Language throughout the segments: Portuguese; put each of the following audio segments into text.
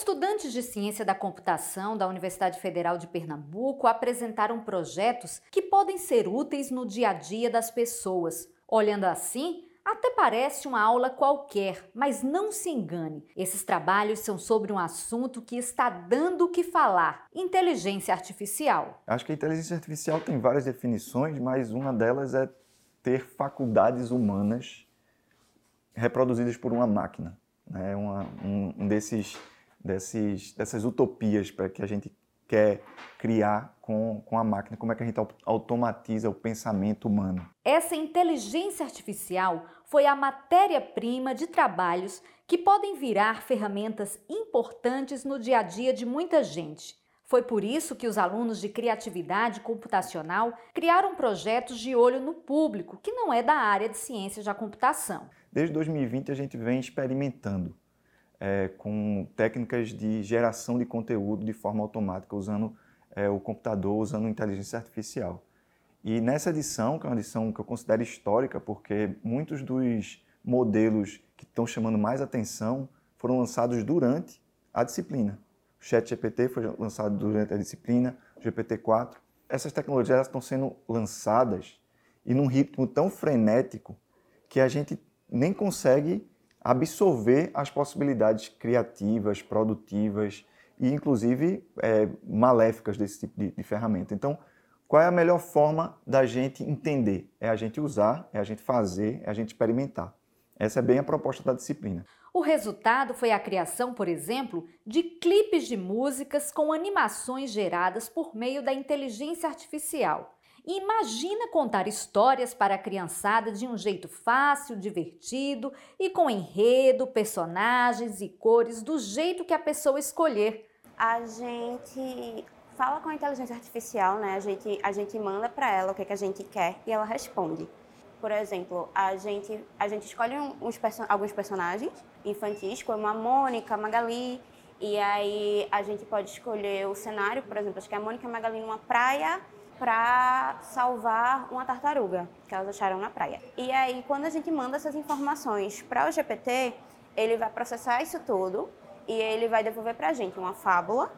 Estudantes de ciência da computação da Universidade Federal de Pernambuco apresentaram projetos que podem ser úteis no dia a dia das pessoas. Olhando assim, até parece uma aula qualquer, mas não se engane. Esses trabalhos são sobre um assunto que está dando o que falar: inteligência artificial. Acho que a inteligência artificial tem várias definições, mas uma delas é ter faculdades humanas reproduzidas por uma máquina. Né? Uma, um, um desses desses, dessas utopias para que a gente quer criar com, com a máquina, como é que a gente automatiza o pensamento humano. Essa inteligência artificial foi a matéria-prima de trabalhos que podem virar ferramentas importantes no dia a dia de muita gente. Foi por isso que os alunos de criatividade computacional criaram projetos de olho no público, que não é da área de ciências da computação. Desde 2020 a gente vem experimentando é, com técnicas de geração de conteúdo de forma automática, usando é, o computador, usando inteligência artificial. E nessa edição, que é uma edição que eu considero histórica, porque muitos dos modelos que estão chamando mais atenção foram lançados durante a disciplina. O ChatGPT foi lançado durante a disciplina, o GPT-4. Essas tecnologias estão sendo lançadas e num ritmo tão frenético que a gente nem consegue absorver as possibilidades criativas, produtivas e, inclusive, é, maléficas desse tipo de, de ferramenta. Então, qual é a melhor forma da gente entender? É a gente usar, é a gente fazer, é a gente experimentar. Essa é bem a proposta da disciplina. O resultado foi a criação, por exemplo, de clipes de músicas com animações geradas por meio da inteligência artificial. Imagina contar histórias para a criançada de um jeito fácil, divertido e com enredo, personagens e cores do jeito que a pessoa escolher. A gente fala com a inteligência artificial, né? A gente, a gente manda para ela o que, é que a gente quer e ela responde. Por exemplo, a gente, a gente escolhe uns, alguns personagens infantis, como a Mônica, a Magali, e aí a gente pode escolher o cenário, por exemplo, acho que a Mônica e a Magali numa praia para salvar uma tartaruga que elas acharam na praia. E aí, quando a gente manda essas informações para o GPT, ele vai processar isso tudo e ele vai devolver para a gente uma fábula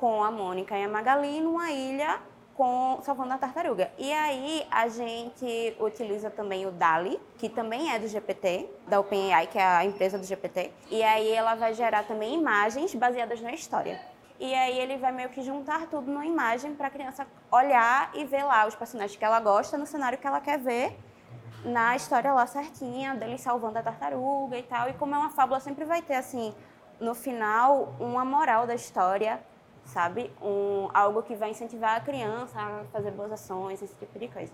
com a Mônica e a Magali numa ilha com salvando a tartaruga. E aí a gente utiliza também o DALI, que também é do GPT, da OpenAI, que é a empresa do GPT. E aí ela vai gerar também imagens baseadas na história. E aí ele vai meio que juntar tudo numa imagem para a criança olhar e ver lá os personagens que ela gosta no cenário que ela quer ver, na história lá certinha, dele salvando a tartaruga e tal. E como é uma fábula, sempre vai ter, assim, no final, uma moral da história, sabe? Um, algo que vai incentivar a criança a fazer boas ações, esse tipo de coisa.